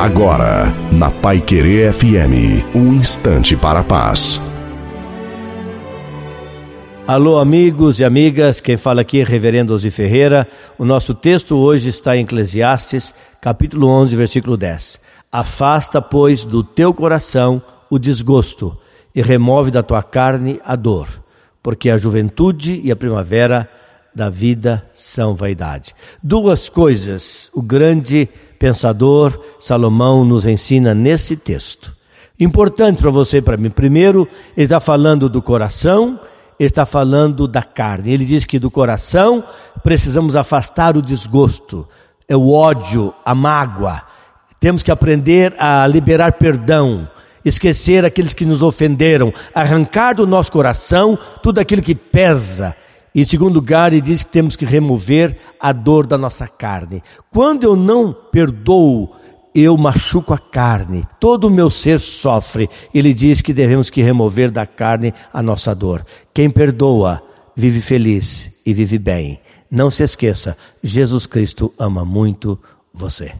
Agora, na Pai Querer FM, um instante para a paz. Alô, amigos e amigas, quem fala aqui é Reverendo Ozi Ferreira. O nosso texto hoje está em Eclesiastes, capítulo 11, versículo 10. Afasta, pois, do teu coração o desgosto e remove da tua carne a dor, porque a juventude e a primavera da vida são vaidade. Duas coisas o grande pensador Salomão nos ensina nesse texto. Importante para você e para mim. Primeiro, ele está falando do coração, ele está falando da carne. Ele diz que do coração precisamos afastar o desgosto, é o ódio, a mágoa. Temos que aprender a liberar perdão, esquecer aqueles que nos ofenderam, arrancar do nosso coração tudo aquilo que pesa em segundo lugar, ele diz que temos que remover a dor da nossa carne. Quando eu não perdoo, eu machuco a carne, todo o meu ser sofre. Ele diz que devemos que remover da carne a nossa dor. Quem perdoa, vive feliz e vive bem. Não se esqueça, Jesus Cristo ama muito você.